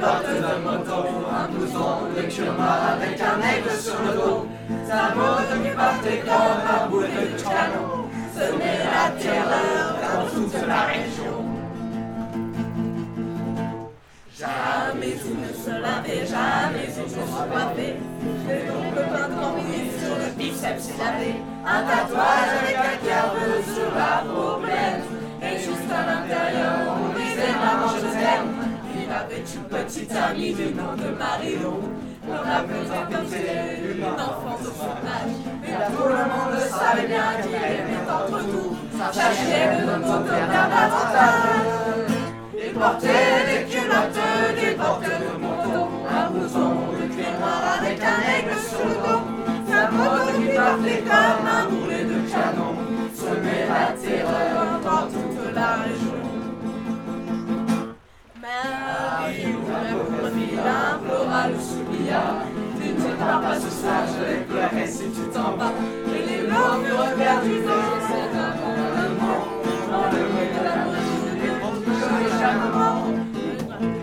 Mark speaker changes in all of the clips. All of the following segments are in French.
Speaker 1: bottes de moto, un blouson de noir avec un aigle sur le dos. Sa moto qui partait comme un boulet de canon, semait la terreur dans toute la région. Jamais il ne se lavait, jamais il ne se coiffait. Et donc le pain de sur le biceps il avait un tatouage avec Une petite amie du nom de Marion. On la faisait comme c'était une enfant de son âge. Et tout le monde savait bien qu'il aimait entre tout. Sachez que notre moteur bien davantage. Il portait le supplia. Tu ne pars pas ce soir, je vais pleurer si tu t'en vas. Et les blancs furent perdus dans cet abandonnement. Dans le bruit de la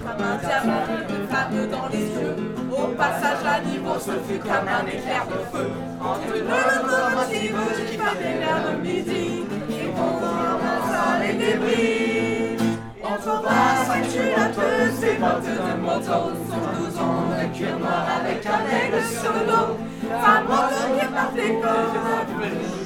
Speaker 1: comme un diamant, une flamme dans les yeux. Au passage, à niveau se fut comme un éclair de feu. Entre deux locomotives qui faisaient vers le midi, et ramassa les débris. On trouva sa culotte, ses bottes de moto, son blouson de cuir noir avec un aigle sur le dos. Sa moto qui partait comme un